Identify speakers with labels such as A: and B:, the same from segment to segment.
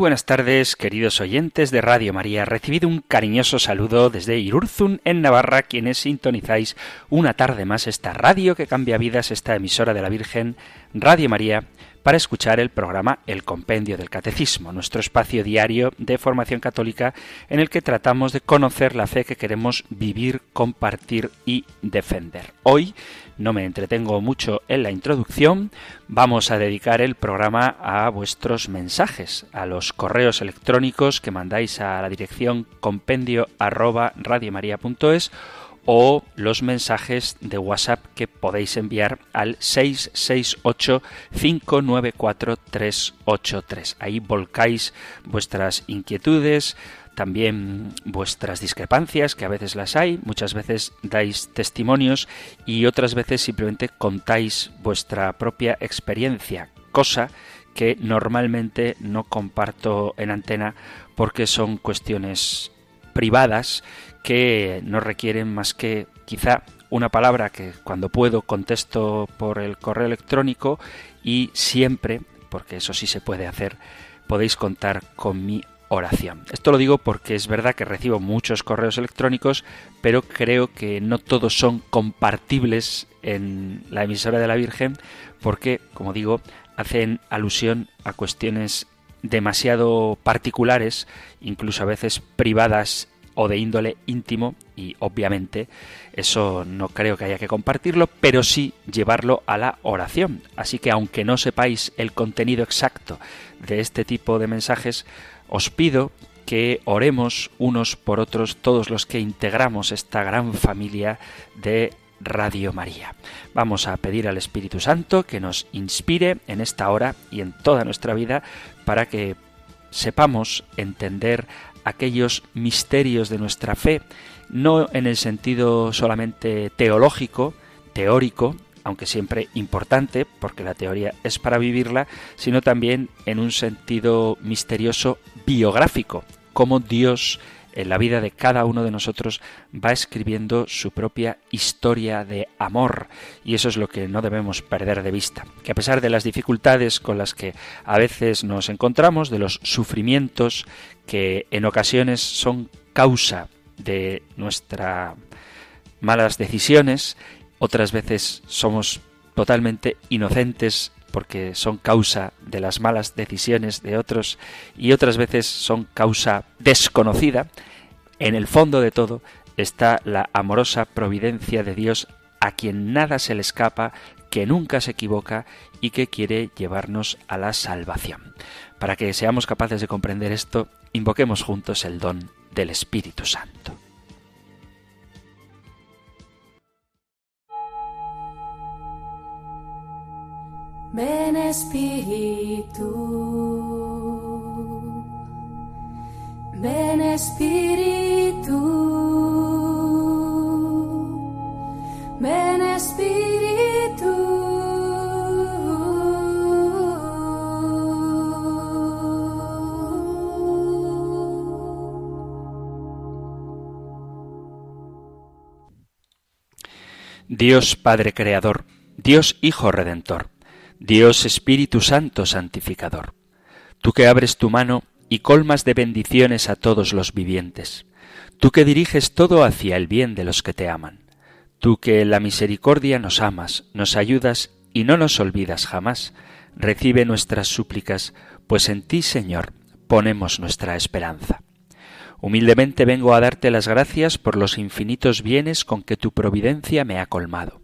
A: Buenas tardes, queridos oyentes de Radio María. Recibido un cariñoso saludo desde Irurzun, en Navarra, quienes sintonizáis una tarde más esta radio que cambia vidas, esta emisora de la Virgen, Radio María, para escuchar el programa El Compendio del Catecismo, nuestro espacio diario de formación católica en el que tratamos de conocer la fe que queremos vivir, compartir y defender. Hoy no me entretengo mucho en la introducción, vamos a dedicar el programa a vuestros mensajes, a los correos electrónicos que mandáis a la dirección compendio o los mensajes de WhatsApp que podéis enviar al 668 594 383. Ahí volcáis vuestras inquietudes, también vuestras discrepancias, que a veces las hay, muchas veces dais testimonios y otras veces simplemente contáis vuestra propia experiencia, cosa que normalmente no comparto en antena porque son cuestiones privadas que no requieren más que quizá una palabra que cuando puedo contesto por el correo electrónico y siempre, porque eso sí se puede hacer, podéis contar con mi oración. Esto lo digo porque es verdad que recibo muchos correos electrónicos, pero creo que no todos son compartibles en la emisora de la Virgen porque, como digo, hacen alusión a cuestiones demasiado particulares, incluso a veces privadas o de índole íntimo y obviamente eso no creo que haya que compartirlo, pero sí llevarlo a la oración. Así que aunque no sepáis el contenido exacto de este tipo de mensajes, os pido que oremos unos por otros todos los que integramos esta gran familia de Radio María. Vamos a pedir al Espíritu Santo que nos inspire en esta hora y en toda nuestra vida para que sepamos entender aquellos misterios de nuestra fe, no en el sentido solamente teológico, teórico, aunque siempre importante, porque la teoría es para vivirla, sino también en un sentido misterioso biográfico, como Dios en la vida de cada uno de nosotros va escribiendo su propia historia de amor y eso es lo que no debemos perder de vista. Que a pesar de las dificultades con las que a veces nos encontramos de los sufrimientos que en ocasiones son causa de nuestras malas decisiones otras veces somos totalmente inocentes porque son causa de las malas decisiones de otros y otras veces son causa desconocida, en el fondo de todo está la amorosa providencia de Dios a quien nada se le escapa, que nunca se equivoca y que quiere llevarnos a la salvación. Para que seamos capaces de comprender esto, invoquemos juntos el don del Espíritu Santo.
B: Ven Espíritu, ven Espíritu, ven Espíritu.
A: Dios Padre Creador, Dios Hijo Redentor Dios Espíritu Santo Santificador, tú que abres tu mano y colmas de bendiciones a todos los vivientes, tú que diriges todo hacia el bien de los que te aman, tú que en la misericordia nos amas, nos ayudas y no nos olvidas jamás, recibe nuestras súplicas, pues en ti, Señor, ponemos nuestra esperanza. Humildemente vengo a darte las gracias por los infinitos bienes con que tu providencia me ha colmado.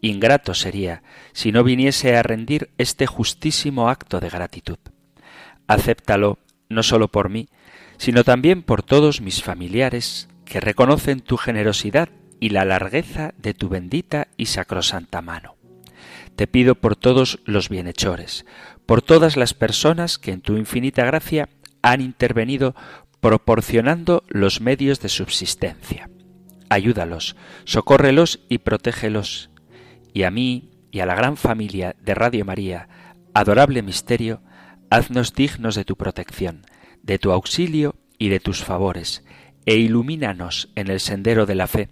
A: Ingrato sería si no viniese a rendir este justísimo acto de gratitud. Acéptalo no sólo por mí, sino también por todos mis familiares que reconocen tu generosidad y la largueza de tu bendita y sacrosanta mano. Te pido por todos los bienhechores, por todas las personas que en tu infinita gracia han intervenido proporcionando los medios de subsistencia ayúdalos, socórrelos y protégelos. Y a mí y a la gran familia de Radio María, adorable misterio, haznos dignos de tu protección, de tu auxilio y de tus favores, e ilumínanos en el sendero de la fe,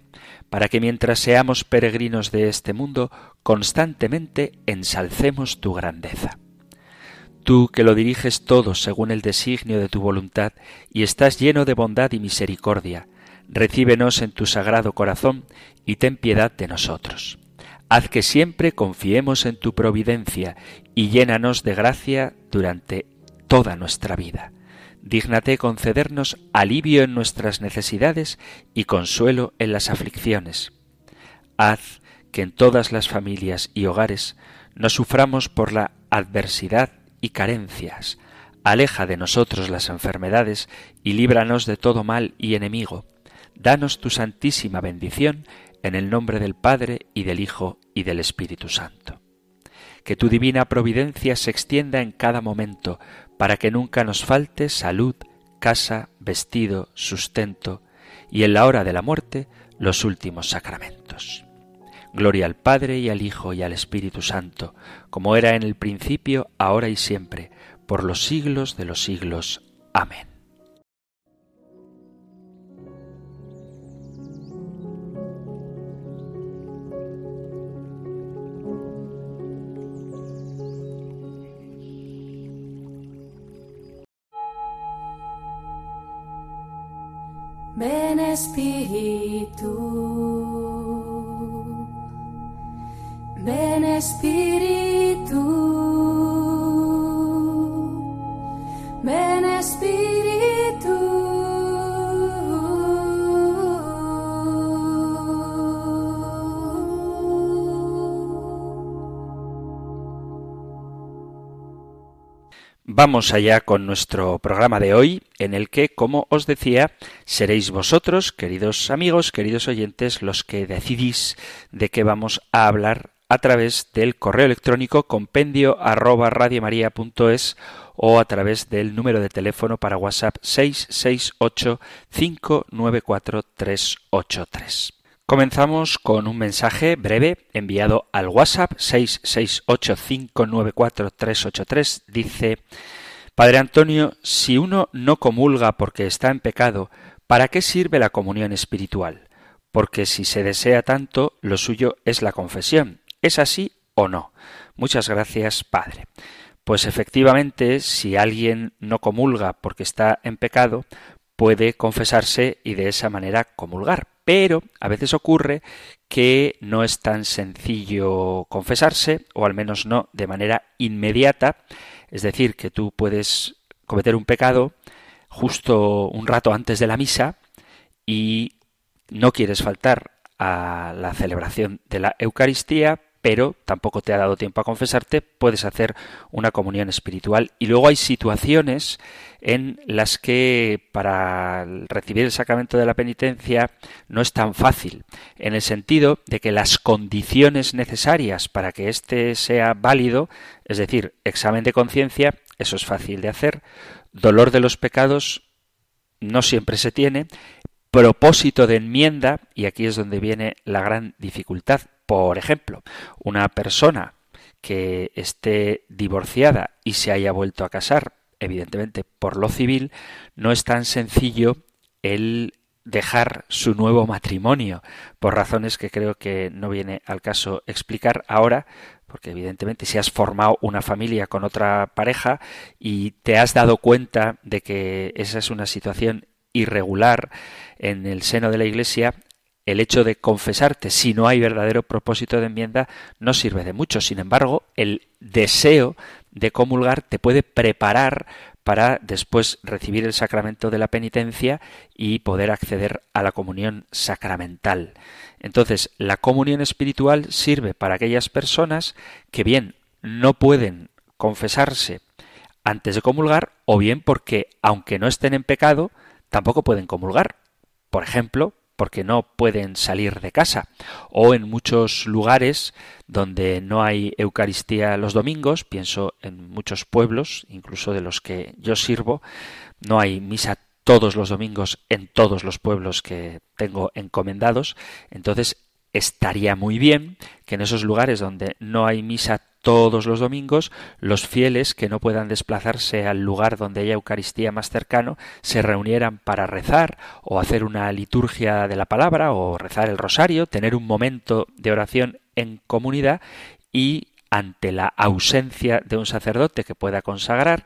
A: para que mientras seamos peregrinos de este mundo, constantemente ensalcemos tu grandeza. Tú que lo diriges todo según el designio de tu voluntad y estás lleno de bondad y misericordia, recíbenos en tu sagrado corazón y ten piedad de nosotros. Haz que siempre confiemos en tu providencia y llénanos de gracia durante toda nuestra vida. Dígnate concedernos alivio en nuestras necesidades y consuelo en las aflicciones. Haz que en todas las familias y hogares no suframos por la adversidad y carencias. Aleja de nosotros las enfermedades y líbranos de todo mal y enemigo. Danos tu santísima bendición en el nombre del Padre y del Hijo y del Espíritu Santo. Que tu divina providencia se extienda en cada momento, para que nunca nos falte salud, casa, vestido, sustento, y en la hora de la muerte los últimos sacramentos. Gloria al Padre y al Hijo y al Espíritu Santo, como era en el principio, ahora y siempre, por los siglos de los siglos. Amén.
B: Espíritu, ven Espíritu, ven Espíritu.
A: Vamos allá con nuestro programa de hoy, en el que, como os decía, seréis vosotros, queridos amigos, queridos oyentes, los que decidís de qué vamos a hablar a través del correo electrónico compendio arroba radiomaria.es o a través del número de teléfono para WhatsApp 668 594 383. Comenzamos con un mensaje breve enviado al WhatsApp 668594383. Dice, Padre Antonio, si uno no comulga porque está en pecado, ¿para qué sirve la comunión espiritual? Porque si se desea tanto, lo suyo es la confesión. ¿Es así o no? Muchas gracias, Padre. Pues efectivamente, si alguien no comulga porque está en pecado, puede confesarse y de esa manera comulgar. Pero a veces ocurre que no es tan sencillo confesarse, o al menos no de manera inmediata. Es decir, que tú puedes cometer un pecado justo un rato antes de la misa y no quieres faltar a la celebración de la Eucaristía, pero tampoco te ha dado tiempo a confesarte, puedes hacer una comunión espiritual. Y luego hay situaciones en las que para recibir el sacramento de la penitencia no es tan fácil, en el sentido de que las condiciones necesarias para que éste sea válido, es decir, examen de conciencia, eso es fácil de hacer, dolor de los pecados no siempre se tiene, propósito de enmienda, y aquí es donde viene la gran dificultad, por ejemplo, una persona que esté divorciada y se haya vuelto a casar, evidentemente por lo civil, no es tan sencillo el dejar su nuevo matrimonio, por razones que creo que no viene al caso explicar ahora, porque evidentemente si has formado una familia con otra pareja y te has dado cuenta de que esa es una situación irregular en el seno de la Iglesia, el hecho de confesarte si no hay verdadero propósito de enmienda no sirve de mucho. Sin embargo, el deseo de comulgar te puede preparar para después recibir el sacramento de la penitencia y poder acceder a la comunión sacramental. Entonces, la comunión espiritual sirve para aquellas personas que bien no pueden confesarse antes de comulgar o bien porque, aunque no estén en pecado, tampoco pueden comulgar. Por ejemplo, porque no pueden salir de casa. O en muchos lugares donde no hay Eucaristía los domingos, pienso en muchos pueblos, incluso de los que yo sirvo, no hay misa todos los domingos en todos los pueblos que tengo encomendados, entonces estaría muy bien que en esos lugares donde no hay misa todos los domingos, los fieles que no puedan desplazarse al lugar donde haya Eucaristía más cercano se reunieran para rezar o hacer una liturgia de la palabra o rezar el rosario, tener un momento de oración en comunidad y ante la ausencia de un sacerdote que pueda consagrar,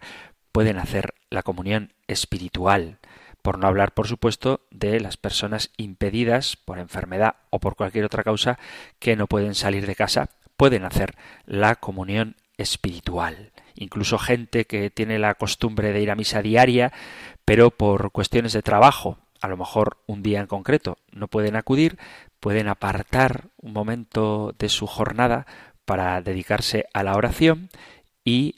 A: pueden hacer la comunión espiritual. Por no hablar, por supuesto, de las personas impedidas por enfermedad o por cualquier otra causa que no pueden salir de casa, pueden hacer la comunión espiritual. Incluso gente que tiene la costumbre de ir a misa diaria, pero por cuestiones de trabajo, a lo mejor un día en concreto, no pueden acudir, pueden apartar un momento de su jornada para dedicarse a la oración y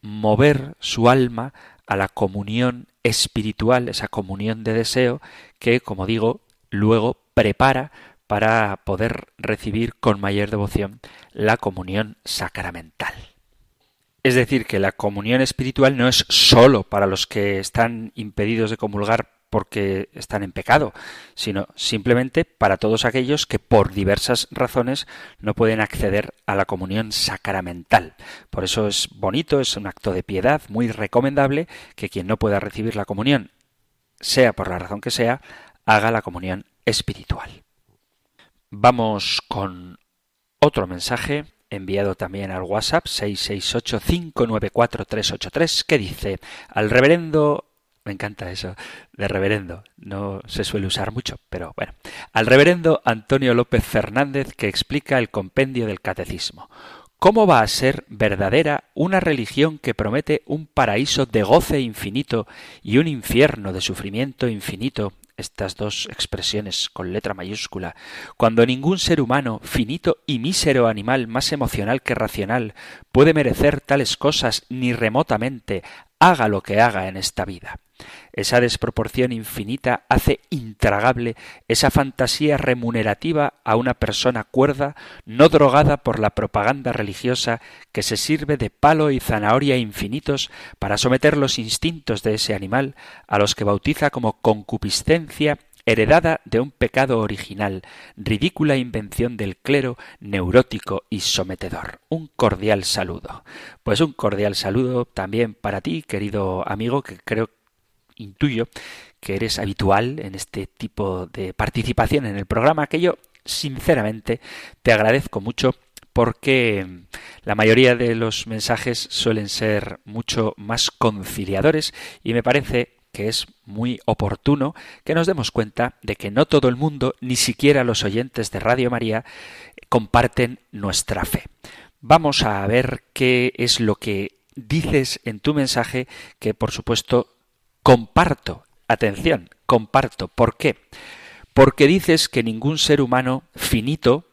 A: mover su alma a la comunión espiritual, esa comunión de deseo que, como digo, luego prepara para poder recibir con mayor devoción la comunión sacramental. Es decir, que la comunión espiritual no es sólo para los que están impedidos de comulgar porque están en pecado, sino simplemente para todos aquellos que por diversas razones no pueden acceder a la comunión sacramental. Por eso es bonito, es un acto de piedad muy recomendable que quien no pueda recibir la comunión, sea por la razón que sea, haga la comunión espiritual. Vamos con otro mensaje enviado también al WhatsApp 668-594-383 que dice al reverendo me encanta eso de reverendo. No se suele usar mucho, pero bueno. Al reverendo Antonio López Fernández que explica el compendio del catecismo. ¿Cómo va a ser verdadera una religión que promete un paraíso de goce infinito y un infierno de sufrimiento infinito estas dos expresiones con letra mayúscula, cuando ningún ser humano, finito y mísero animal más emocional que racional, puede merecer tales cosas ni remotamente, haga lo que haga en esta vida. Esa desproporción infinita hace intragable esa fantasía remunerativa a una persona cuerda, no drogada por la propaganda religiosa que se sirve de palo y zanahoria infinitos para someter los instintos de ese animal, a los que bautiza como concupiscencia heredada de un pecado original, ridícula invención del clero neurótico y sometedor. Un cordial saludo. Pues un cordial saludo también para ti, querido amigo, que creo intuyo que eres habitual en este tipo de participación en el programa, que yo sinceramente te agradezco mucho porque la mayoría de los mensajes suelen ser mucho más conciliadores y me parece que es muy oportuno que nos demos cuenta de que no todo el mundo, ni siquiera los oyentes de Radio María, comparten nuestra fe. Vamos a ver qué es lo que dices en tu mensaje, que por supuesto comparto. Atención, comparto. ¿Por qué? Porque dices que ningún ser humano finito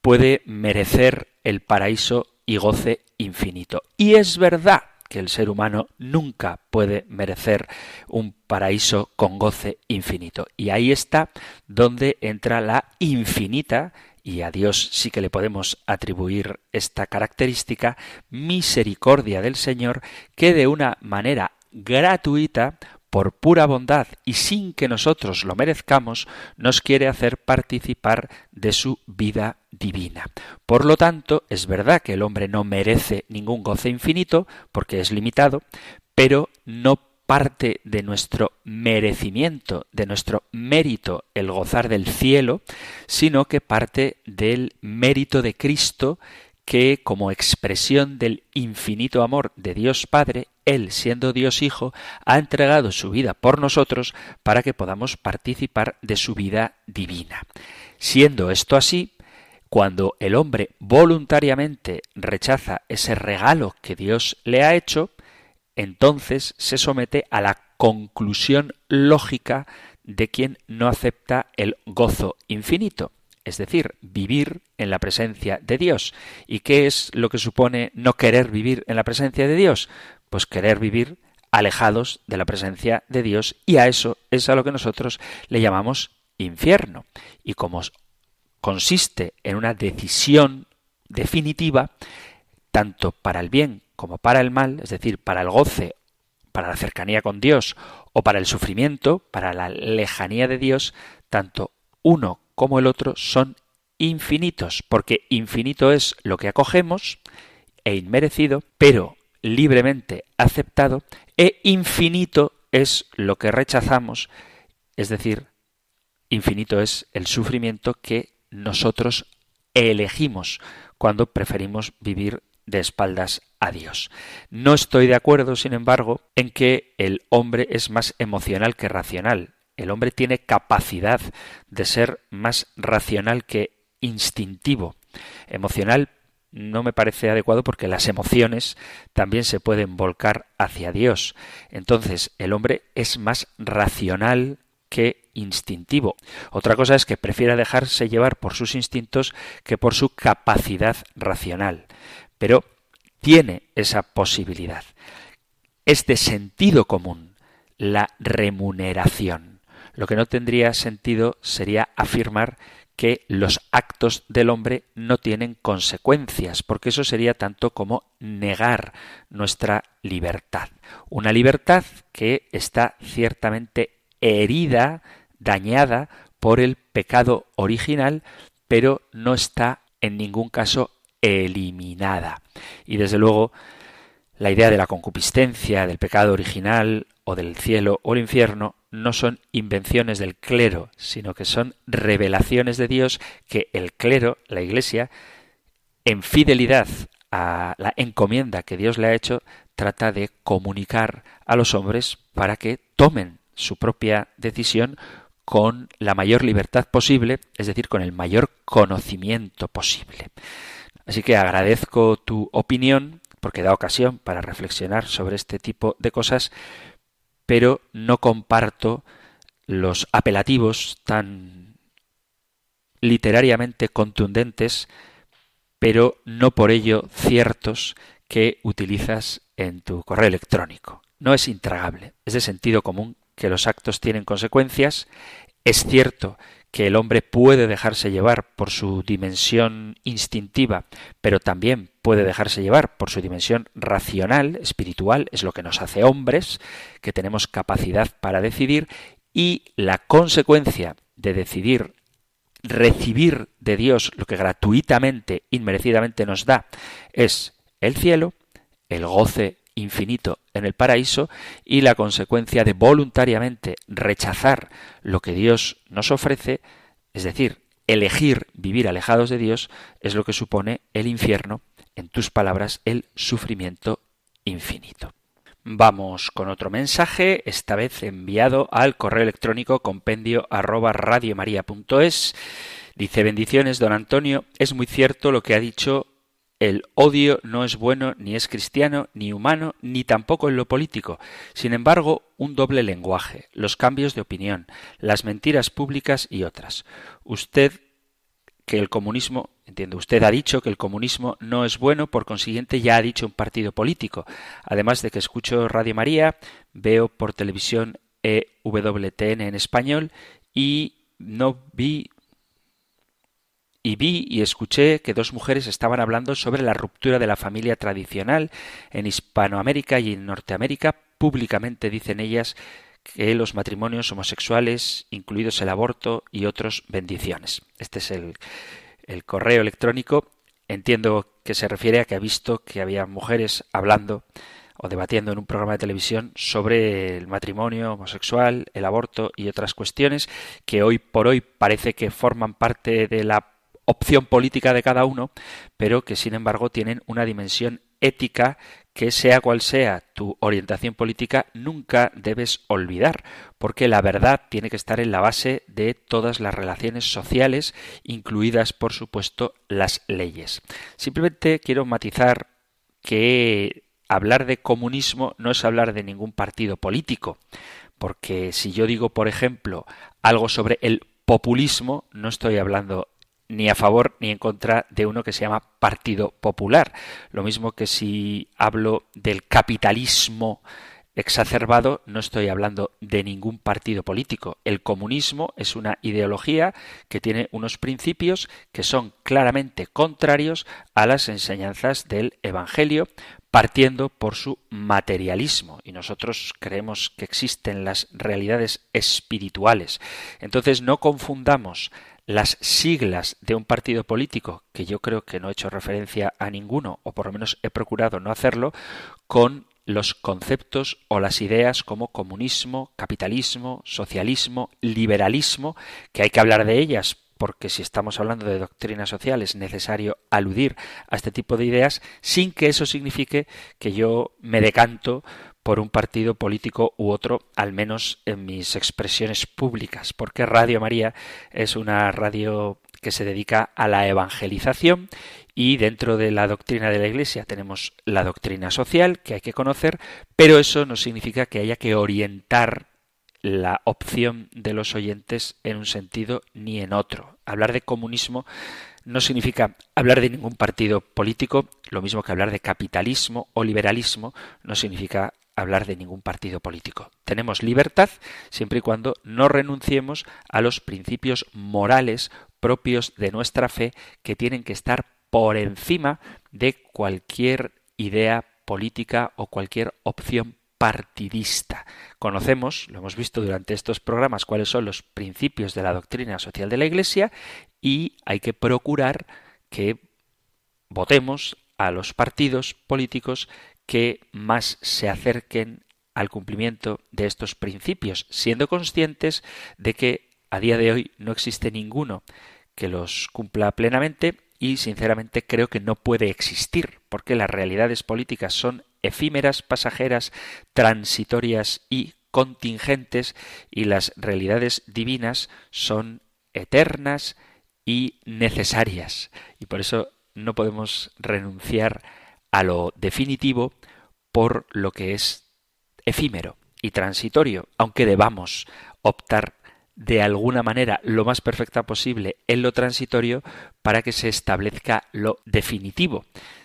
A: puede merecer el paraíso y goce infinito. Y es verdad que el ser humano nunca puede merecer un paraíso con goce infinito. Y ahí está donde entra la infinita, y a Dios sí que le podemos atribuir esta característica, misericordia del Señor, que de una manera gratuita por pura bondad y sin que nosotros lo merezcamos, nos quiere hacer participar de su vida divina. Por lo tanto, es verdad que el hombre no merece ningún goce infinito, porque es limitado, pero no parte de nuestro merecimiento, de nuestro mérito el gozar del cielo, sino que parte del mérito de Cristo que como expresión del infinito amor de Dios Padre, Él, siendo Dios Hijo, ha entregado su vida por nosotros para que podamos participar de su vida divina. Siendo esto así, cuando el hombre voluntariamente rechaza ese regalo que Dios le ha hecho, entonces se somete a la conclusión lógica de quien no acepta el gozo infinito es decir, vivir en la presencia de Dios. ¿Y qué es lo que supone no querer vivir en la presencia de Dios? Pues querer vivir alejados de la presencia de Dios y a eso es a lo que nosotros le llamamos infierno. Y como consiste en una decisión definitiva, tanto para el bien como para el mal, es decir, para el goce para la cercanía con Dios o para el sufrimiento, para la lejanía de Dios, tanto uno como el otro son infinitos, porque infinito es lo que acogemos e inmerecido, pero libremente aceptado, e infinito es lo que rechazamos, es decir, infinito es el sufrimiento que nosotros elegimos cuando preferimos vivir de espaldas a Dios. No estoy de acuerdo, sin embargo, en que el hombre es más emocional que racional. El hombre tiene capacidad de ser más racional que instintivo. Emocional no me parece adecuado porque las emociones también se pueden volcar hacia Dios. Entonces, el hombre es más racional que instintivo. Otra cosa es que prefiera dejarse llevar por sus instintos que por su capacidad racional. Pero tiene esa posibilidad. Es de sentido común la remuneración. Lo que no tendría sentido sería afirmar que los actos del hombre no tienen consecuencias, porque eso sería tanto como negar nuestra libertad. Una libertad que está ciertamente herida, dañada por el pecado original, pero no está en ningún caso eliminada. Y desde luego, la idea de la concupiscencia, del pecado original, o del cielo o el infierno, no son invenciones del clero, sino que son revelaciones de Dios que el clero, la Iglesia, en fidelidad a la encomienda que Dios le ha hecho, trata de comunicar a los hombres para que tomen su propia decisión con la mayor libertad posible, es decir, con el mayor conocimiento posible. Así que agradezco tu opinión porque da ocasión para reflexionar sobre este tipo de cosas, pero no comparto los apelativos tan literariamente contundentes, pero no por ello ciertos que utilizas en tu correo electrónico. No es intragable, es de sentido común que los actos tienen consecuencias. Es cierto que el hombre puede dejarse llevar por su dimensión instintiva, pero también puede dejarse llevar por su dimensión racional, espiritual, es lo que nos hace hombres, que tenemos capacidad para decidir, y la consecuencia de decidir recibir de Dios lo que gratuitamente, inmerecidamente nos da, es el cielo, el goce infinito en el paraíso y la consecuencia de voluntariamente rechazar lo que Dios nos ofrece, es decir, elegir vivir alejados de Dios, es lo que supone el infierno, en tus palabras, el sufrimiento infinito. Vamos con otro mensaje, esta vez enviado al correo electrónico compendio arroba Dice bendiciones, don Antonio, es muy cierto lo que ha dicho el odio no es bueno ni es cristiano, ni humano, ni tampoco en lo político. Sin embargo, un doble lenguaje, los cambios de opinión, las mentiras públicas y otras. Usted que el comunismo, entiendo, usted ha dicho que el comunismo no es bueno, por consiguiente ya ha dicho un partido político. Además de que escucho Radio María, veo por televisión EWTN en español y no vi y vi y escuché que dos mujeres estaban hablando sobre la ruptura de la familia tradicional en Hispanoamérica y en Norteamérica. Públicamente dicen ellas que los matrimonios homosexuales, incluidos el aborto y otros bendiciones. Este es el, el correo electrónico. Entiendo que se refiere a que ha visto que había mujeres hablando o debatiendo en un programa de televisión sobre el matrimonio homosexual, el aborto y otras cuestiones que hoy por hoy parece que forman parte de la opción política de cada uno, pero que sin embargo tienen una dimensión ética que sea cual sea tu orientación política, nunca debes olvidar, porque la verdad tiene que estar en la base de todas las relaciones sociales, incluidas, por supuesto, las leyes. Simplemente quiero matizar que hablar de comunismo no es hablar de ningún partido político, porque si yo digo, por ejemplo, algo sobre el populismo, no estoy hablando ni a favor ni en contra de uno que se llama Partido Popular. Lo mismo que si hablo del capitalismo exacerbado, no estoy hablando de ningún partido político. El comunismo es una ideología que tiene unos principios que son claramente contrarios a las enseñanzas del Evangelio, partiendo por su materialismo y nosotros creemos que existen las realidades espirituales. Entonces no confundamos las siglas de un partido político, que yo creo que no he hecho referencia a ninguno, o por lo menos he procurado no hacerlo, con los conceptos o las ideas como comunismo, capitalismo, socialismo, liberalismo, que hay que hablar de ellas porque si estamos hablando de doctrina social es necesario aludir a este tipo de ideas sin que eso signifique que yo me decanto por un partido político u otro, al menos en mis expresiones públicas, porque Radio María es una radio que se dedica a la evangelización y dentro de la doctrina de la Iglesia tenemos la doctrina social que hay que conocer, pero eso no significa que haya que orientar la opción de los oyentes en un sentido ni en otro. Hablar de comunismo no significa hablar de ningún partido político, lo mismo que hablar de capitalismo o liberalismo no significa hablar de ningún partido político. Tenemos libertad siempre y cuando no renunciemos a los principios morales propios de nuestra fe que tienen que estar por encima de cualquier idea política o cualquier opción partidista. Conocemos, lo hemos visto durante estos programas, cuáles son los principios de la doctrina social de la Iglesia y hay que procurar que votemos a los partidos políticos que más se acerquen al cumplimiento de estos principios, siendo conscientes de que a día de hoy no existe ninguno que los cumpla plenamente y sinceramente creo que no puede existir, porque las realidades políticas son efímeras, pasajeras, transitorias y contingentes, y las realidades divinas son eternas y necesarias. Y por eso no podemos renunciar a lo definitivo por lo que es efímero y transitorio, aunque debamos optar de alguna manera lo más perfecta posible en lo transitorio para que se establezca lo definitivo.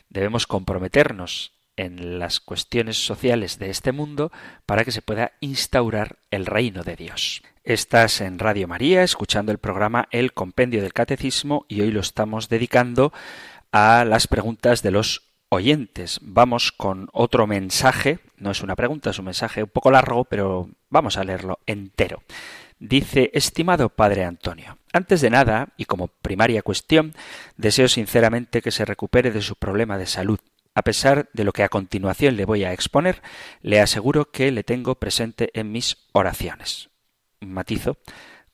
A: Debemos comprometernos en las cuestiones sociales de este mundo para que se pueda instaurar el reino de Dios. Estás en Radio María escuchando el programa El Compendio del Catecismo y hoy lo estamos dedicando a las preguntas de los oyentes. Vamos con otro mensaje, no es una pregunta, es un mensaje un poco largo, pero vamos a leerlo entero. Dice, estimado Padre Antonio, antes de nada, y como primaria cuestión, deseo sinceramente que se recupere de su problema de salud a pesar de lo que a continuación le voy a exponer, le aseguro que le tengo presente en mis oraciones. Matizo.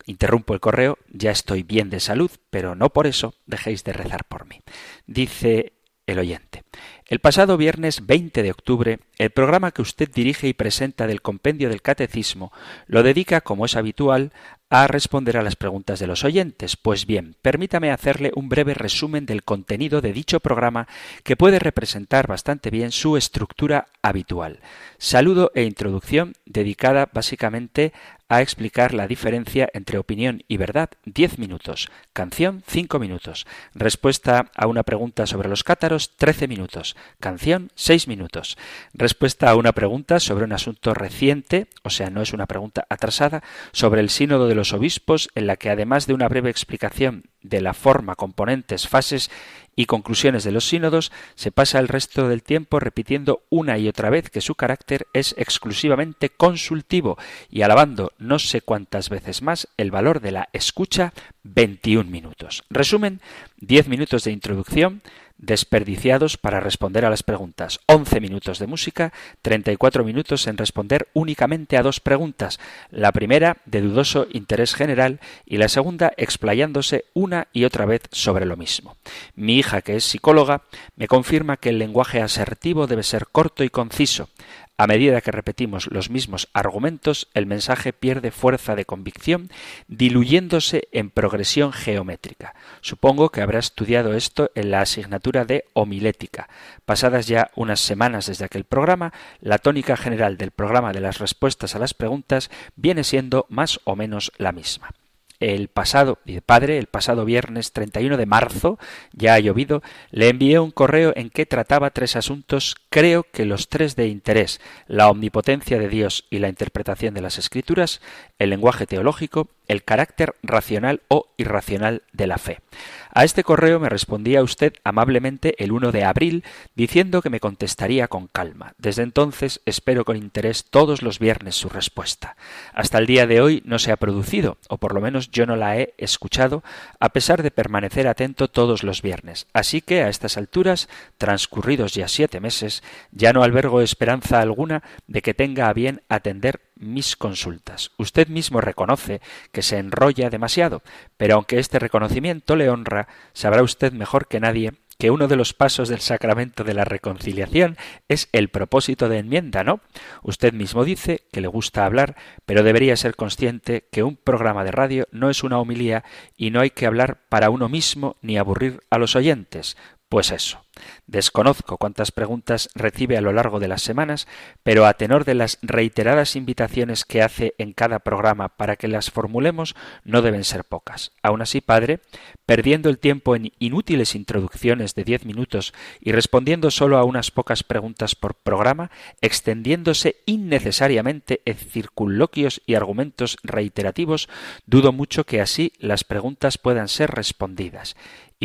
A: Interrumpo el correo, ya estoy bien de salud, pero no por eso dejéis de rezar por mí. Dice el oyente. El pasado viernes 20 de octubre, el programa que usted dirige y presenta del Compendio del Catecismo lo dedica, como es habitual, a responder a las preguntas de los oyentes. Pues bien, permítame hacerle un breve resumen del contenido de dicho programa que puede representar bastante bien su estructura habitual. Saludo e introducción dedicada básicamente a explicar la diferencia entre opinión y verdad, 10 minutos. Canción, 5 minutos. Respuesta a una pregunta sobre los cátaros, 13 minutos. Canción, 6 minutos. Respuesta a una pregunta sobre un asunto reciente, o sea, no es una pregunta atrasada, sobre el sínodo de los obispos, en la que además de una breve explicación de la forma, componentes, fases y conclusiones de los sínodos, se pasa el resto del tiempo repitiendo una y otra vez que su carácter es exclusivamente consultivo y alabando no sé cuántas veces más el valor de la escucha 21 minutos. Resumen, 10 minutos de introducción, desperdiciados para responder a las preguntas. 11 minutos de música, 34 minutos en responder únicamente a dos preguntas. La primera de dudoso interés general y la segunda explayándose una y otra vez sobre lo mismo. Mi hija, que es psicóloga, me confirma que el lenguaje asertivo debe ser corto y conciso. A medida que repetimos los mismos argumentos, el mensaje pierde fuerza de convicción, diluyéndose en progresión geométrica. Supongo que habrá estudiado esto en la asignatura de homilética. Pasadas ya unas semanas desde aquel programa, la tónica general del programa de las respuestas a las preguntas viene siendo más o menos la misma. El pasado, padre, el pasado viernes 31 de marzo, ya ha llovido, le envié un correo en que trataba tres asuntos, creo que los tres de interés, la omnipotencia de Dios y la interpretación de las escrituras, el lenguaje teológico, el carácter racional o irracional de la fe. A este correo me respondía usted amablemente el 1 de abril diciendo que me contestaría con calma. Desde entonces espero con interés todos los viernes su respuesta. Hasta el día de hoy no se ha producido, o por lo menos yo no la he escuchado, a pesar de permanecer atento todos los viernes. Así que a estas alturas, transcurridos ya siete meses, ya no albergo esperanza alguna de que tenga a bien atender mis consultas. Usted mismo reconoce que se enrolla demasiado, pero aunque este reconocimiento le honra, sabrá usted mejor que nadie que uno de los pasos del sacramento de la reconciliación es el propósito de enmienda, ¿no? Usted mismo dice que le gusta hablar, pero debería ser consciente que un programa de radio no es una homilía y no hay que hablar para uno mismo ni aburrir a los oyentes. Pues eso. Desconozco cuántas preguntas recibe a lo largo de las semanas, pero a tenor de las reiteradas invitaciones que hace en cada programa para que las formulemos, no deben ser pocas. Aun así, padre, perdiendo el tiempo en inútiles introducciones de diez minutos y respondiendo solo a unas pocas preguntas por programa, extendiéndose innecesariamente en circunloquios y argumentos reiterativos, dudo mucho que así las preguntas puedan ser respondidas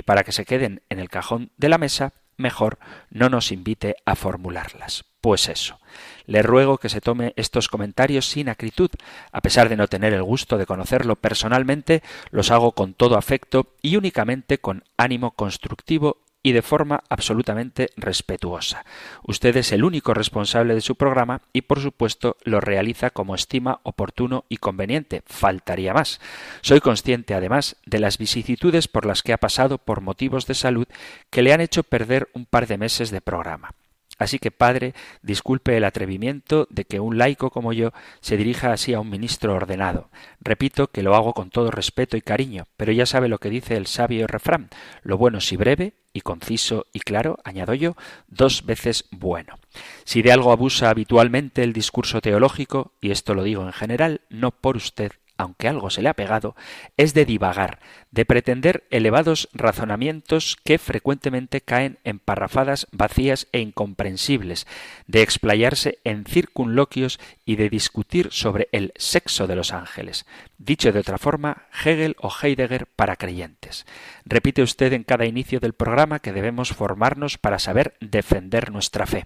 A: y para que se queden en el cajón de la mesa, mejor no nos invite a formularlas. Pues eso. Le ruego que se tome estos comentarios sin acritud. A pesar de no tener el gusto de conocerlo personalmente, los hago con todo afecto y únicamente con ánimo constructivo y de forma absolutamente respetuosa. Usted es el único responsable de su programa y por supuesto lo realiza como estima oportuno y conveniente. Faltaría más. Soy consciente además de las vicisitudes por las que ha pasado por motivos de salud que le han hecho perder un par de meses de programa. Así que, padre, disculpe el atrevimiento de que un laico como yo se dirija así a un ministro ordenado. Repito que lo hago con todo respeto y cariño, pero ya sabe lo que dice el sabio refrán lo bueno si breve, y conciso y claro, añado yo, dos veces bueno. Si de algo abusa habitualmente el discurso teológico, y esto lo digo en general, no por usted, aunque algo se le ha pegado, es de divagar, de pretender elevados razonamientos que frecuentemente caen en parrafadas vacías e incomprensibles, de explayarse en circunloquios y de discutir sobre el sexo de los ángeles. Dicho de otra forma, Hegel o Heidegger para creyentes. Repite usted en cada inicio del programa que debemos formarnos para saber defender nuestra fe.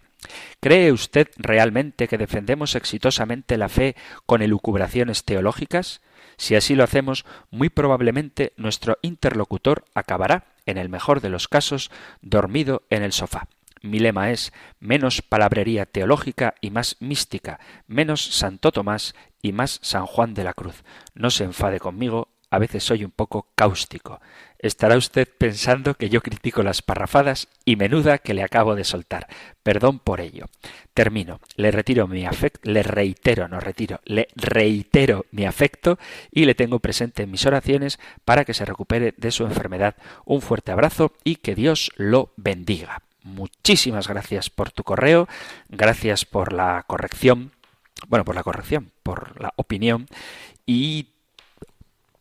A: ¿Cree usted realmente que defendemos exitosamente la fe con elucubraciones teológicas? Si así lo hacemos, muy probablemente nuestro interlocutor acabará, en el mejor de los casos, dormido en el sofá. Mi lema es menos palabrería teológica y más mística, menos Santo Tomás y más San Juan de la Cruz. No se enfade conmigo, a veces soy un poco cáustico. Estará usted pensando que yo critico las parrafadas y menuda que le acabo de soltar. Perdón por ello. Termino. Le retiro mi afecto, le reitero, no retiro, le reitero mi afecto y le tengo presente en mis oraciones para que se recupere de su enfermedad. Un fuerte abrazo y que Dios lo bendiga. Muchísimas gracias por tu correo, gracias por la corrección, bueno, por la corrección, por la opinión y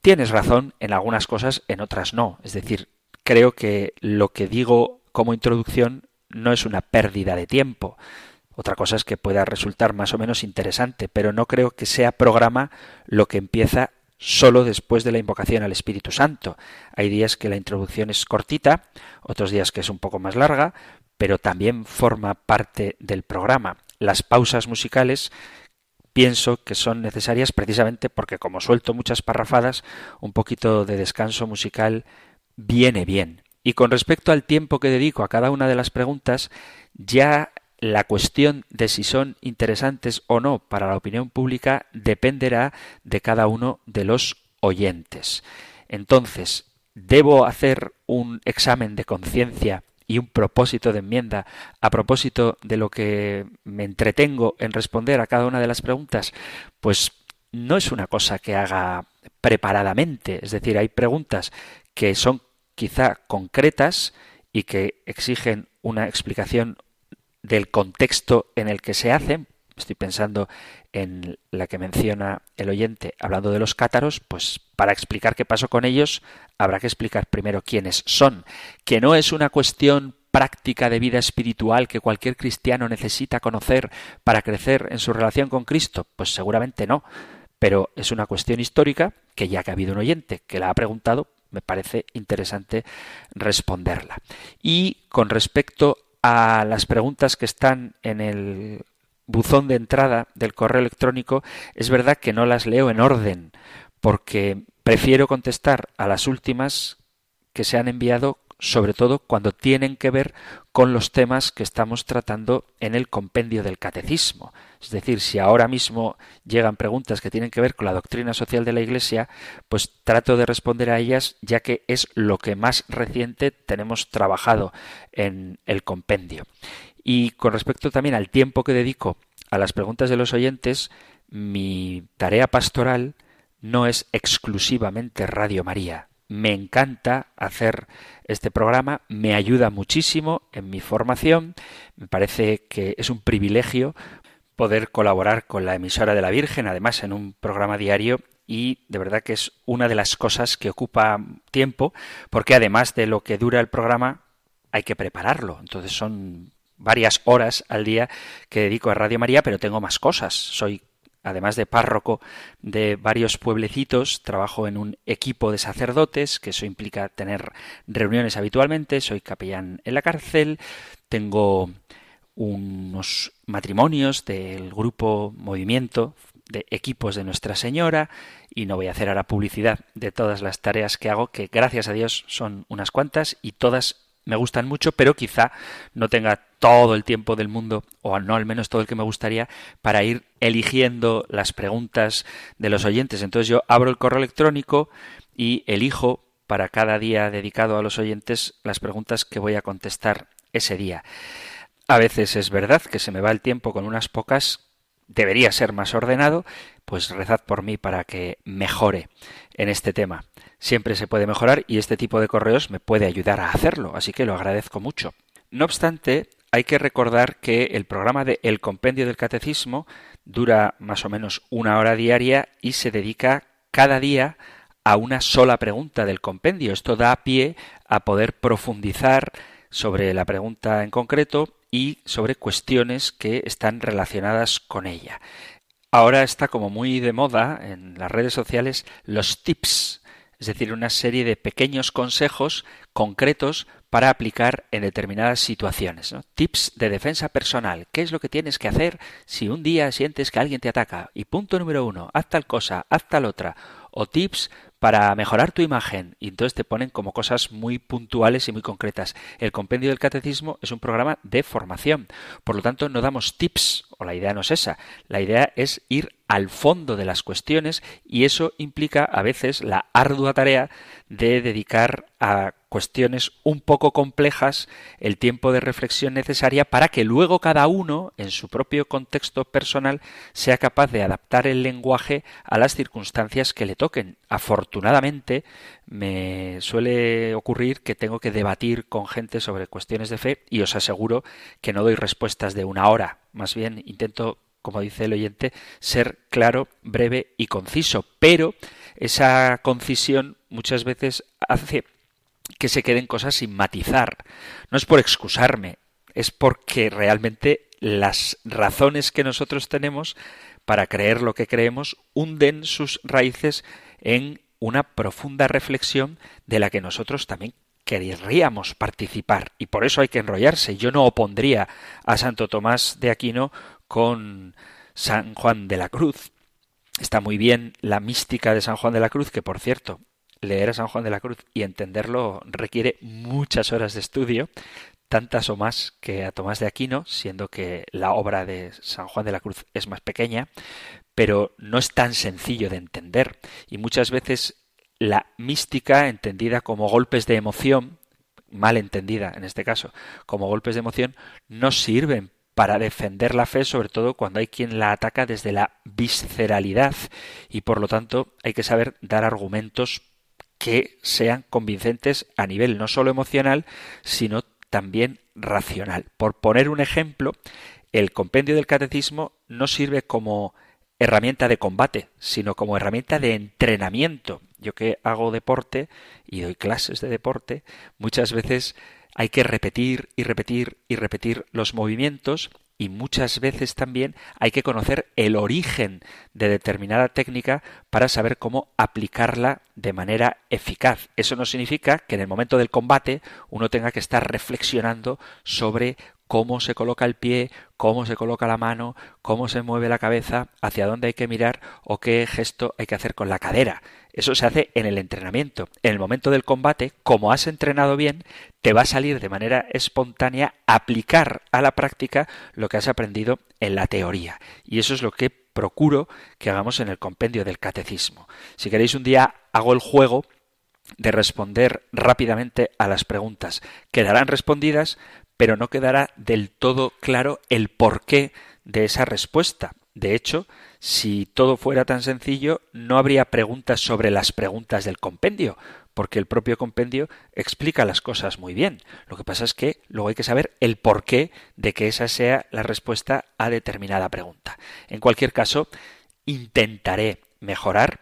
A: Tienes razón en algunas cosas, en otras no. Es decir, creo que lo que digo como introducción no es una pérdida de tiempo. Otra cosa es que pueda resultar más o menos interesante, pero no creo que sea programa lo que empieza solo después de la invocación al Espíritu Santo. Hay días que la introducción es cortita, otros días que es un poco más larga, pero también forma parte del programa. Las pausas musicales pienso que son necesarias precisamente porque como suelto muchas parrafadas, un poquito de descanso musical viene bien. Y con respecto al tiempo que dedico a cada una de las preguntas, ya la cuestión de si son interesantes o no para la opinión pública dependerá de cada uno de los oyentes. Entonces, ¿debo hacer un examen de conciencia y un propósito de enmienda a propósito de lo que me entretengo en responder a cada una de las preguntas, pues no es una cosa que haga preparadamente. Es decir, hay preguntas que son quizá concretas y que exigen una explicación del contexto en el que se hacen. estoy pensando en la que menciona el oyente hablando de los cátaros, pues para explicar qué pasó con ellos habrá que explicar primero quiénes son, que no es una cuestión práctica de vida espiritual que cualquier cristiano necesita conocer para crecer en su relación con Cristo? Pues seguramente no, pero es una cuestión histórica que ya que ha habido un oyente que la ha preguntado, me parece interesante responderla. Y con respecto a las preguntas que están en el buzón de entrada del correo electrónico, es verdad que no las leo en orden, porque prefiero contestar a las últimas que se han enviado sobre todo cuando tienen que ver con los temas que estamos tratando en el compendio del catecismo. Es decir, si ahora mismo llegan preguntas que tienen que ver con la doctrina social de la Iglesia, pues trato de responder a ellas ya que es lo que más reciente tenemos trabajado en el compendio. Y con respecto también al tiempo que dedico a las preguntas de los oyentes, mi tarea pastoral no es exclusivamente Radio María me encanta hacer este programa, me ayuda muchísimo en mi formación, me parece que es un privilegio poder colaborar con la emisora de la Virgen, además en un programa diario y de verdad que es una de las cosas que ocupa tiempo, porque además de lo que dura el programa hay que prepararlo. Entonces son varias horas al día que dedico a Radio María, pero tengo más cosas. Soy además de párroco de varios pueblecitos, trabajo en un equipo de sacerdotes, que eso implica tener reuniones habitualmente, soy capellán en la cárcel, tengo unos matrimonios del grupo Movimiento de equipos de Nuestra Señora y no voy a hacer ahora publicidad de todas las tareas que hago, que gracias a Dios son unas cuantas y todas me gustan mucho, pero quizá no tenga todo el tiempo del mundo, o no al menos todo el que me gustaría, para ir eligiendo las preguntas de los oyentes. Entonces yo abro el correo electrónico y elijo para cada día dedicado a los oyentes las preguntas que voy a contestar ese día. A veces es verdad que se me va el tiempo con unas pocas, debería ser más ordenado, pues rezad por mí para que mejore en este tema siempre se puede mejorar y este tipo de correos me puede ayudar a hacerlo, así que lo agradezco mucho. No obstante, hay que recordar que el programa de El Compendio del Catecismo dura más o menos una hora diaria y se dedica cada día a una sola pregunta del compendio. Esto da pie a poder profundizar sobre la pregunta en concreto y sobre cuestiones que están relacionadas con ella. Ahora está como muy de moda en las redes sociales los tips es decir, una serie de pequeños consejos concretos para aplicar en determinadas situaciones. Tips de defensa personal. ¿Qué es lo que tienes que hacer si un día sientes que alguien te ataca? Y punto número uno, haz tal cosa, haz tal otra. O tips para mejorar tu imagen. Y entonces te ponen como cosas muy puntuales y muy concretas. El compendio del catecismo es un programa de formación. Por lo tanto, no damos tips, o la idea no es esa. La idea es ir al fondo de las cuestiones y eso implica a veces la ardua tarea de dedicar a cuestiones un poco complejas el tiempo de reflexión necesaria para que luego cada uno, en su propio contexto personal, sea capaz de adaptar el lenguaje a las circunstancias que le toquen. Afortunadamente, me suele ocurrir que tengo que debatir con gente sobre cuestiones de fe y os aseguro que no doy respuestas de una hora. Más bien intento como dice el oyente, ser claro, breve y conciso. Pero esa concisión muchas veces hace que se queden cosas sin matizar. No es por excusarme, es porque realmente las razones que nosotros tenemos para creer lo que creemos hunden sus raíces en una profunda reflexión de la que nosotros también querríamos participar y por eso hay que enrollarse. Yo no opondría a Santo Tomás de Aquino con San Juan de la Cruz. Está muy bien la mística de San Juan de la Cruz, que por cierto, leer a San Juan de la Cruz y entenderlo requiere muchas horas de estudio, tantas o más que a Tomás de Aquino, siendo que la obra de San Juan de la Cruz es más pequeña, pero no es tan sencillo de entender. Y muchas veces la mística entendida como golpes de emoción, mal entendida en este caso, como golpes de emoción, no sirven para defender la fe, sobre todo cuando hay quien la ataca desde la visceralidad. Y por lo tanto hay que saber dar argumentos que sean convincentes a nivel no solo emocional, sino también racional. Por poner un ejemplo, el compendio del catecismo no sirve como herramienta de combate, sino como herramienta de entrenamiento. Yo que hago deporte y doy clases de deporte, muchas veces hay que repetir y repetir y repetir los movimientos y muchas veces también hay que conocer el origen de determinada técnica para saber cómo aplicarla de manera eficaz. Eso no significa que en el momento del combate uno tenga que estar reflexionando sobre cómo se coloca el pie, cómo se coloca la mano, cómo se mueve la cabeza, hacia dónde hay que mirar o qué gesto hay que hacer con la cadera. Eso se hace en el entrenamiento. En el momento del combate, como has entrenado bien, te va a salir de manera espontánea aplicar a la práctica lo que has aprendido en la teoría. Y eso es lo que procuro que hagamos en el compendio del catecismo. Si queréis un día hago el juego de responder rápidamente a las preguntas. Quedarán respondidas, pero no quedará del todo claro el porqué de esa respuesta. De hecho, si todo fuera tan sencillo, no habría preguntas sobre las preguntas del compendio, porque el propio compendio explica las cosas muy bien. Lo que pasa es que luego hay que saber el porqué de que esa sea la respuesta a determinada pregunta. En cualquier caso, intentaré mejorar,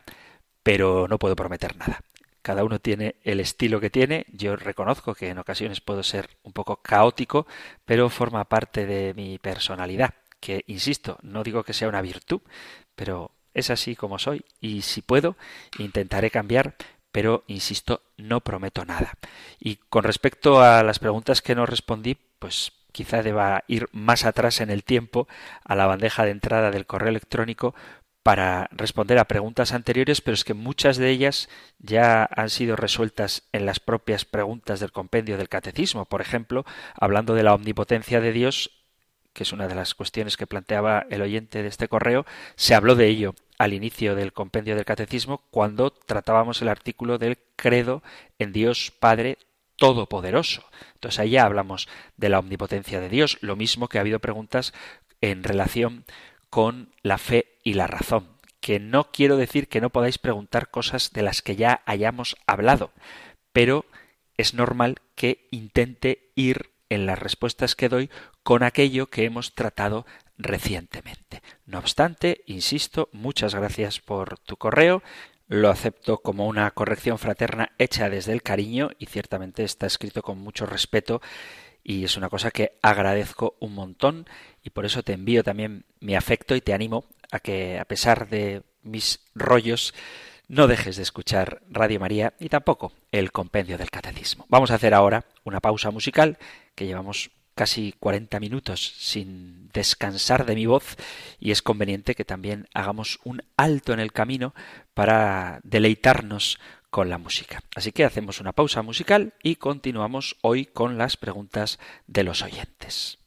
A: pero no puedo prometer nada. Cada uno tiene el estilo que tiene. Yo reconozco que en ocasiones puedo ser un poco caótico, pero forma parte de mi personalidad, que, insisto, no digo que sea una virtud, pero es así como soy y si puedo, intentaré cambiar, pero, insisto, no prometo nada. Y con respecto a las preguntas que no respondí, pues quizá deba ir más atrás en el tiempo a la bandeja de entrada del correo electrónico para responder a preguntas anteriores, pero es que muchas de ellas ya han sido resueltas en las propias preguntas del compendio del catecismo. Por ejemplo, hablando de la omnipotencia de Dios, que es una de las cuestiones que planteaba el oyente de este correo, se habló de ello al inicio del compendio del catecismo cuando tratábamos el artículo del credo en Dios Padre Todopoderoso. Entonces ahí ya hablamos de la omnipotencia de Dios, lo mismo que ha habido preguntas en relación con la fe y la razón, que no quiero decir que no podáis preguntar cosas de las que ya hayamos hablado, pero es normal que intente ir en las respuestas que doy con aquello que hemos tratado recientemente. No obstante, insisto, muchas gracias por tu correo. Lo acepto como una corrección fraterna hecha desde el cariño y ciertamente está escrito con mucho respeto y es una cosa que agradezco un montón y por eso te envío también mi afecto y te animo a que a pesar de mis rollos no dejes de escuchar Radio María y tampoco el compendio del catecismo. Vamos a hacer ahora una pausa musical que llevamos casi 40 minutos sin descansar de mi voz y es conveniente que también hagamos un alto en el camino para deleitarnos con la música. Así que hacemos una pausa musical y continuamos hoy con las preguntas de los oyentes.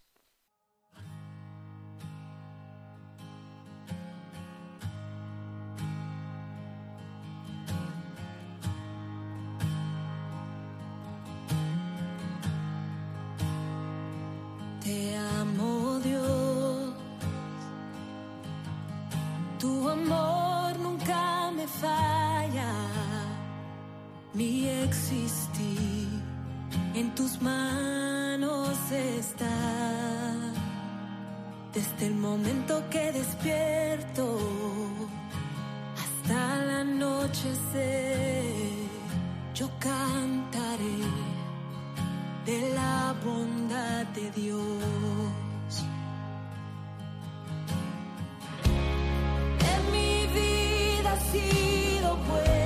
B: Tu amor nunca me falla, mi existir en tus manos está. Desde el momento que despierto hasta el anochecer, yo cantaré de la bondad de Dios. Sido bueno.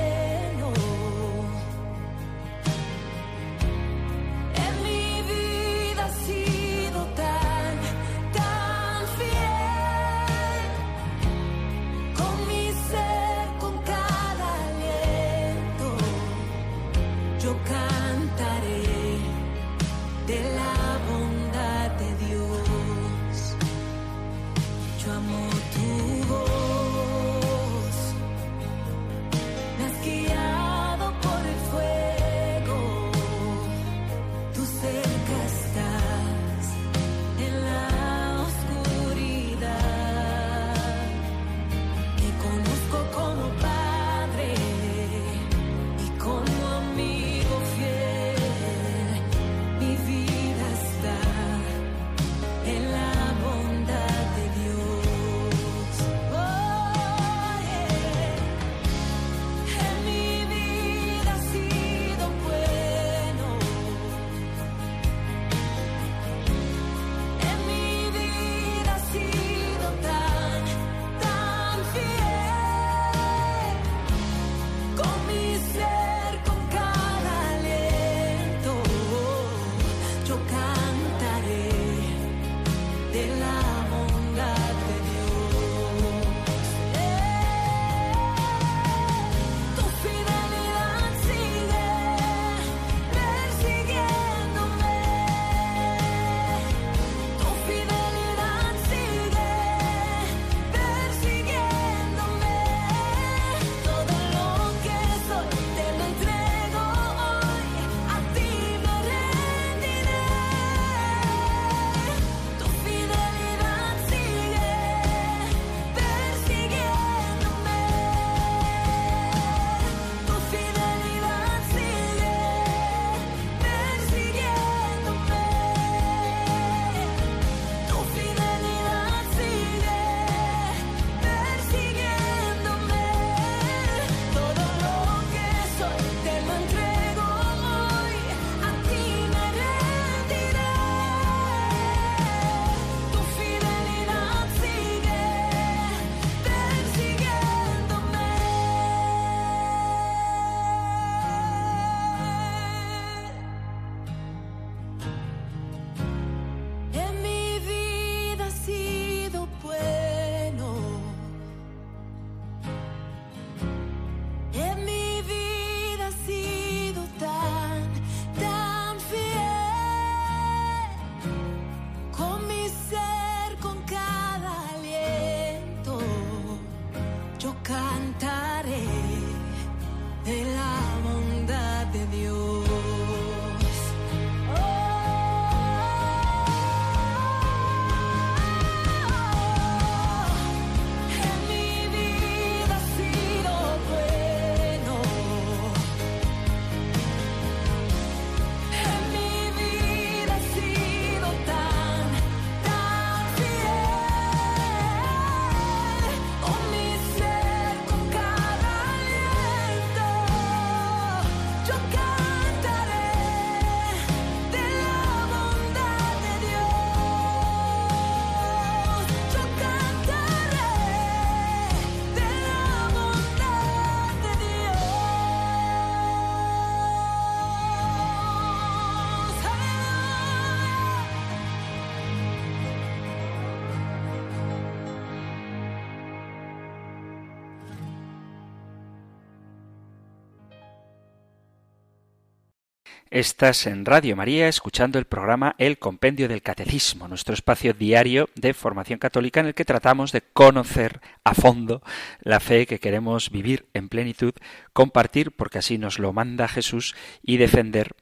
A: Estás en Radio María escuchando el programa El Compendio del Catecismo, nuestro espacio diario de formación católica en el que tratamos de conocer a fondo la fe que queremos vivir en plenitud, compartir porque así nos lo manda Jesús y defender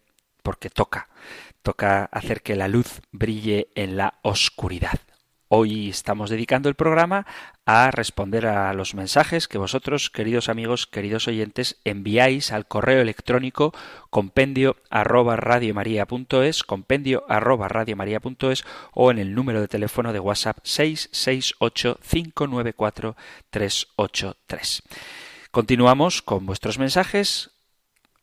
A: porque toca. Toca hacer que la luz brille en la oscuridad. Hoy estamos dedicando el programa a responder a los mensajes que vosotros, queridos amigos, queridos oyentes, enviáis al correo electrónico compendio arroba radiomaria.es, compendio arroba radiomaria.es o en el número de teléfono de WhatsApp 668 594 383. Continuamos con vuestros mensajes.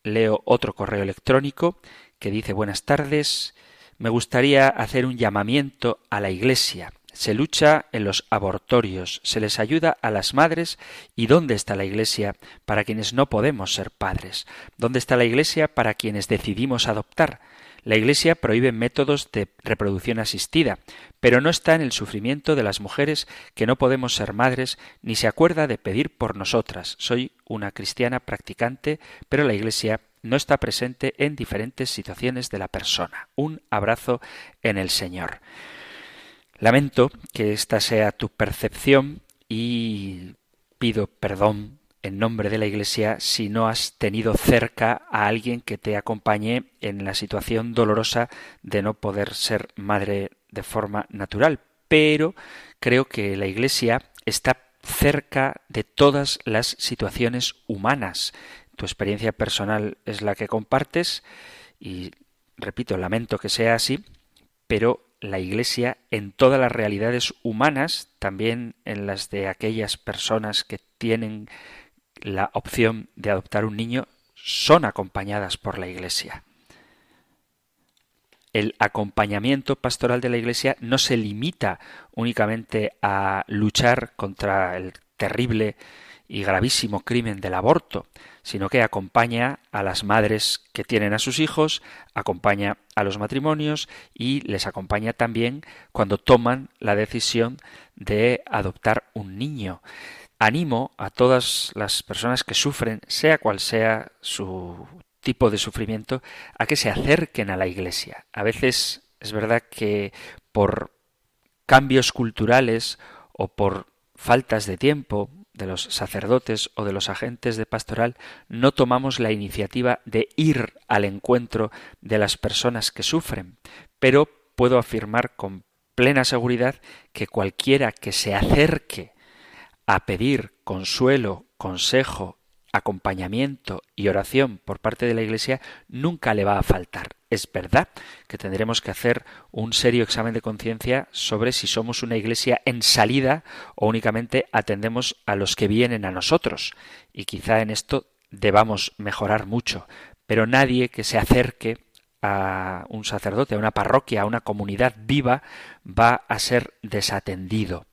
A: Leo otro correo electrónico que dice buenas tardes. Me gustaría hacer un llamamiento a la Iglesia se lucha en los abortorios, se les ayuda a las madres y ¿dónde está la Iglesia para quienes no podemos ser padres? ¿Dónde está la Iglesia para quienes decidimos adoptar? La Iglesia prohíbe métodos de reproducción asistida, pero no está en el sufrimiento de las mujeres que no podemos ser madres, ni se acuerda de pedir por nosotras. Soy una cristiana practicante, pero la Iglesia no está presente en diferentes situaciones de la persona. Un abrazo en el Señor. Lamento que esta sea tu percepción y pido perdón en nombre de la Iglesia si no has tenido cerca a alguien que te acompañe en la situación dolorosa de no poder ser madre de forma natural. Pero creo que la Iglesia está cerca de todas las situaciones humanas. Tu experiencia personal es la que compartes y, repito, lamento que sea así, pero la Iglesia en todas las realidades humanas, también en las de aquellas personas que tienen la opción de adoptar un niño, son acompañadas por la Iglesia. El acompañamiento pastoral de la Iglesia no se limita únicamente a luchar contra el terrible y gravísimo crimen del aborto, sino que acompaña a las madres que tienen a sus hijos, acompaña a los matrimonios y les acompaña también cuando toman la decisión de adoptar un niño. Animo a todas las personas que sufren, sea cual sea su tipo de sufrimiento, a que se acerquen a la Iglesia. A veces es verdad que por cambios culturales o por faltas de tiempo, de los sacerdotes o de los agentes de pastoral no tomamos la iniciativa de ir al encuentro de las personas que sufren, pero puedo afirmar con plena seguridad que cualquiera que se acerque a pedir consuelo, consejo, acompañamiento y oración por parte de la Iglesia nunca le va a faltar. Es verdad que tendremos que hacer un serio examen de conciencia sobre si somos una iglesia en salida o únicamente atendemos a los que vienen a nosotros. Y quizá en esto debamos mejorar mucho. Pero nadie que se acerque a un sacerdote, a una parroquia, a una comunidad viva, va a ser desatendido.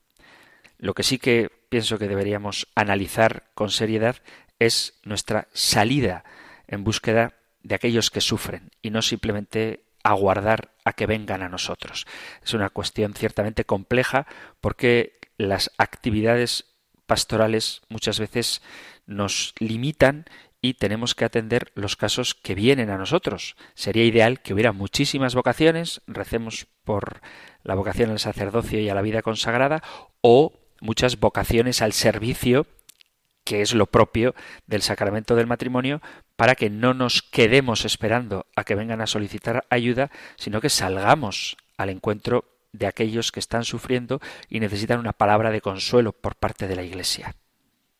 A: Lo que sí que pienso que deberíamos analizar con seriedad es nuestra salida en búsqueda de aquellos que sufren y no simplemente aguardar a que vengan a nosotros. Es una cuestión ciertamente compleja porque las actividades pastorales muchas veces nos limitan y tenemos que atender los casos que vienen a nosotros. Sería ideal que hubiera muchísimas vocaciones, recemos por la vocación al sacerdocio y a la vida consagrada, o muchas vocaciones al servicio que es lo propio del sacramento del matrimonio, para que no nos quedemos esperando a que vengan a solicitar ayuda, sino que salgamos al encuentro de aquellos que están sufriendo y necesitan una palabra de consuelo por parte de la Iglesia.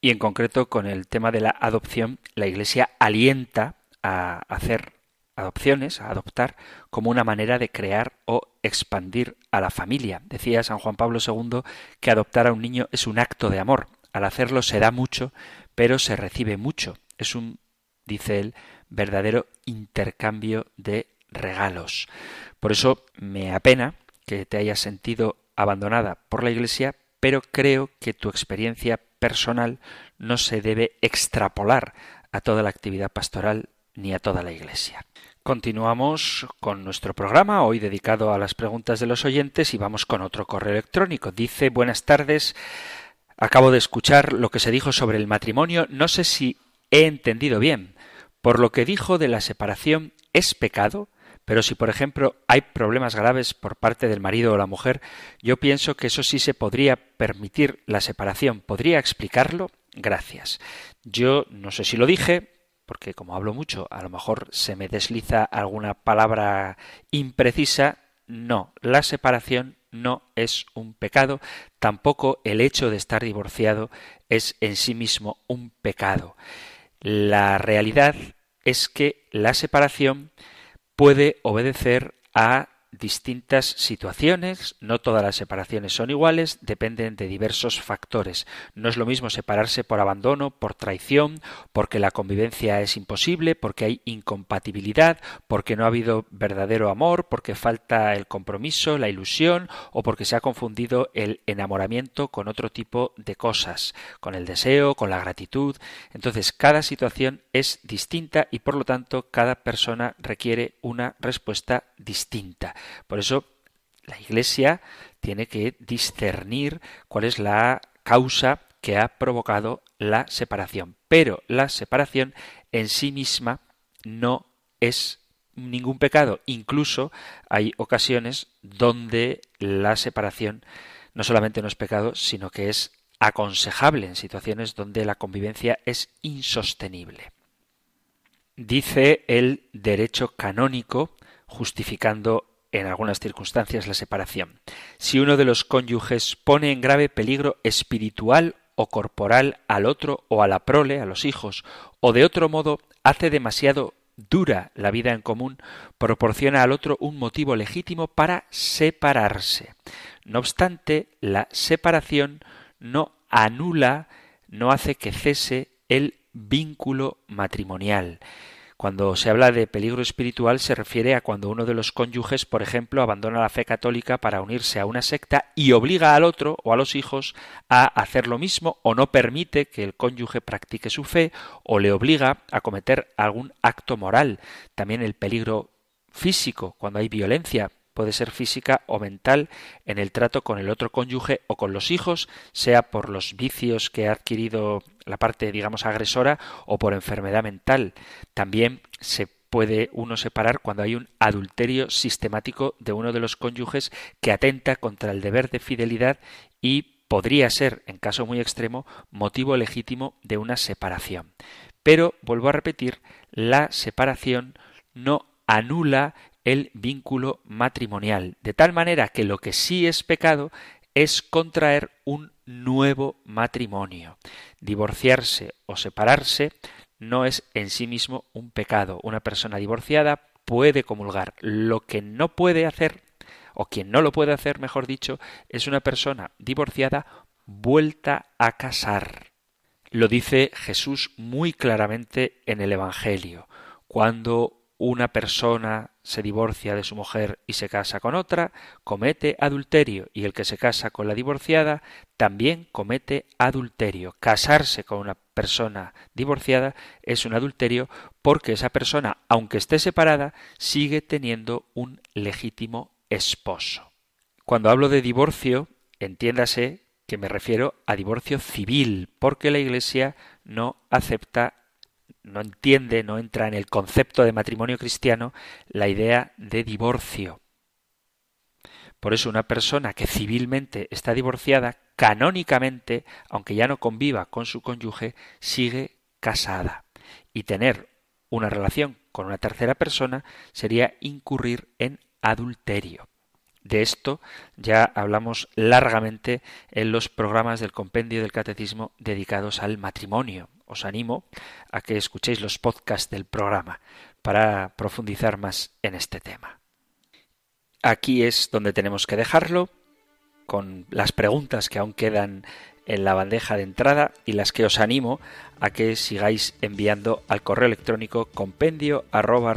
A: Y en concreto con el tema de la adopción, la Iglesia alienta a hacer adopciones, a adoptar, como una manera de crear o expandir a la familia. Decía San Juan Pablo II que adoptar a un niño es un acto de amor, al hacerlo se da mucho, pero se recibe mucho. Es un, dice él, verdadero intercambio de regalos. Por eso me apena que te hayas sentido abandonada por la Iglesia, pero creo que tu experiencia personal no se debe extrapolar a toda la actividad pastoral ni a toda la Iglesia. Continuamos con nuestro programa, hoy dedicado a las preguntas de los oyentes, y vamos con otro correo electrónico. Dice Buenas tardes. Acabo de escuchar lo que se dijo sobre el matrimonio. No sé si he entendido bien. Por lo que dijo de la separación, es pecado, pero si, por ejemplo, hay problemas graves por parte del marido o la mujer, yo pienso que eso sí se podría permitir la separación. ¿Podría explicarlo? Gracias. Yo no sé si lo dije, porque como hablo mucho, a lo mejor se me desliza alguna palabra imprecisa. No, la separación no es un pecado, tampoco el hecho de estar divorciado es en sí mismo un pecado. La realidad es que la separación puede obedecer a distintas situaciones, no todas las separaciones son iguales, dependen de diversos factores. No es lo mismo separarse por abandono, por traición, porque la convivencia es imposible, porque hay incompatibilidad, porque no ha habido verdadero amor, porque falta el compromiso, la ilusión o porque se ha confundido el enamoramiento con otro tipo de cosas, con el deseo, con la gratitud. Entonces, cada situación es distinta y por lo tanto cada persona requiere una respuesta distinta. Por eso la Iglesia tiene que discernir cuál es la causa que ha provocado la separación. Pero la separación en sí misma no es ningún pecado. Incluso hay ocasiones donde la separación no solamente no es pecado, sino que es aconsejable en situaciones donde la convivencia es insostenible. Dice el derecho canónico, justificando en algunas circunstancias la separación. Si uno de los cónyuges pone en grave peligro espiritual o corporal al otro o a la prole, a los hijos, o de otro modo hace demasiado dura la vida en común, proporciona al otro un motivo legítimo para separarse. No obstante, la separación no anula, no hace que cese el vínculo matrimonial. Cuando se habla de peligro espiritual se refiere a cuando uno de los cónyuges, por ejemplo, abandona la fe católica para unirse a una secta y obliga al otro o a los hijos a hacer lo mismo o no permite que el cónyuge practique su fe o le obliga a cometer algún acto moral. También el peligro físico, cuando hay violencia puede ser física o mental en el trato con el otro cónyuge o con los hijos, sea por los vicios que ha adquirido la parte, digamos, agresora o por enfermedad mental. También se puede uno separar cuando hay un adulterio sistemático de uno de los cónyuges que atenta contra el deber de fidelidad y podría ser, en caso muy extremo, motivo legítimo de una separación. Pero, vuelvo a repetir, la separación no anula el vínculo matrimonial, de tal manera que lo que sí es pecado es contraer un nuevo matrimonio. Divorciarse o separarse no es en sí mismo un pecado. Una persona divorciada puede comulgar. Lo que no puede hacer, o quien no lo puede hacer, mejor dicho, es una persona divorciada vuelta a casar. Lo dice Jesús muy claramente en el Evangelio. Cuando una persona se divorcia de su mujer y se casa con otra, comete adulterio, y el que se casa con la divorciada también comete adulterio. Casarse con una persona divorciada es un adulterio porque esa persona, aunque esté separada, sigue teniendo un legítimo esposo. Cuando hablo de divorcio, entiéndase que me refiero a divorcio civil, porque la Iglesia no acepta no entiende, no entra en el concepto de matrimonio cristiano la idea de divorcio. Por eso una persona que civilmente está divorciada, canónicamente, aunque ya no conviva con su cónyuge, sigue casada. Y tener una relación con una tercera persona sería incurrir en adulterio. De esto ya hablamos largamente en los programas del compendio del catecismo dedicados al matrimonio. Os animo a que escuchéis los podcasts del programa para profundizar más en este tema. Aquí es donde tenemos que dejarlo con las preguntas que aún quedan en la bandeja de entrada y las que os animo a que sigáis enviando al correo electrónico compendio arroba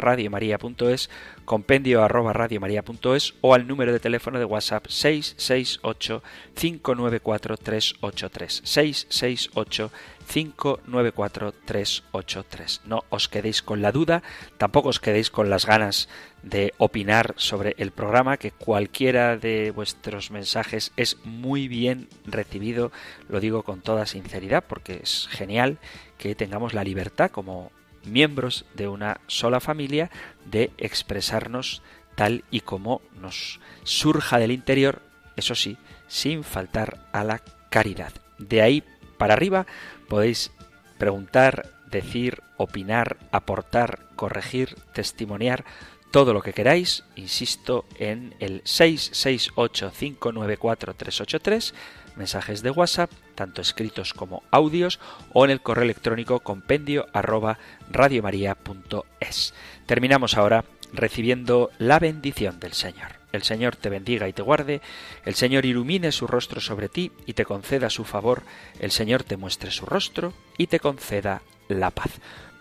A: compendio arroba radiomaria.es o al número de teléfono de WhatsApp 668 594 383 668 594-383. No os quedéis con la duda, tampoco os quedéis con las ganas de opinar sobre el programa, que cualquiera de vuestros mensajes es muy bien recibido, lo digo con toda sinceridad, porque es genial que tengamos la libertad como miembros de una sola familia, de expresarnos tal y como nos surja del interior, eso sí, sin faltar a la caridad. De ahí para arriba podéis preguntar, decir, opinar, aportar, corregir, testimoniar, todo lo que queráis, insisto, en el 668-594-383, mensajes de WhatsApp, tanto escritos como audios, o en el correo electrónico compendio arroba radiomaria.es. Terminamos ahora recibiendo la bendición del Señor. El Señor te bendiga y te guarde, el Señor ilumine su rostro sobre ti y te conceda su favor, el Señor te muestre su rostro y te conceda la paz.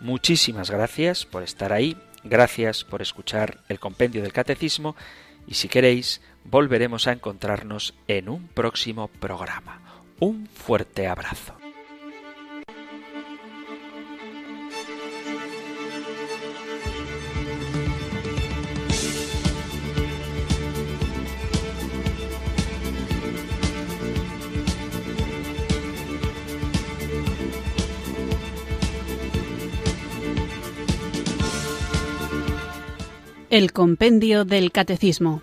A: Muchísimas gracias por estar ahí, gracias por escuchar el compendio del catecismo y si queréis volveremos a encontrarnos en un próximo programa. Un fuerte abrazo.
C: El Compendio del Catecismo.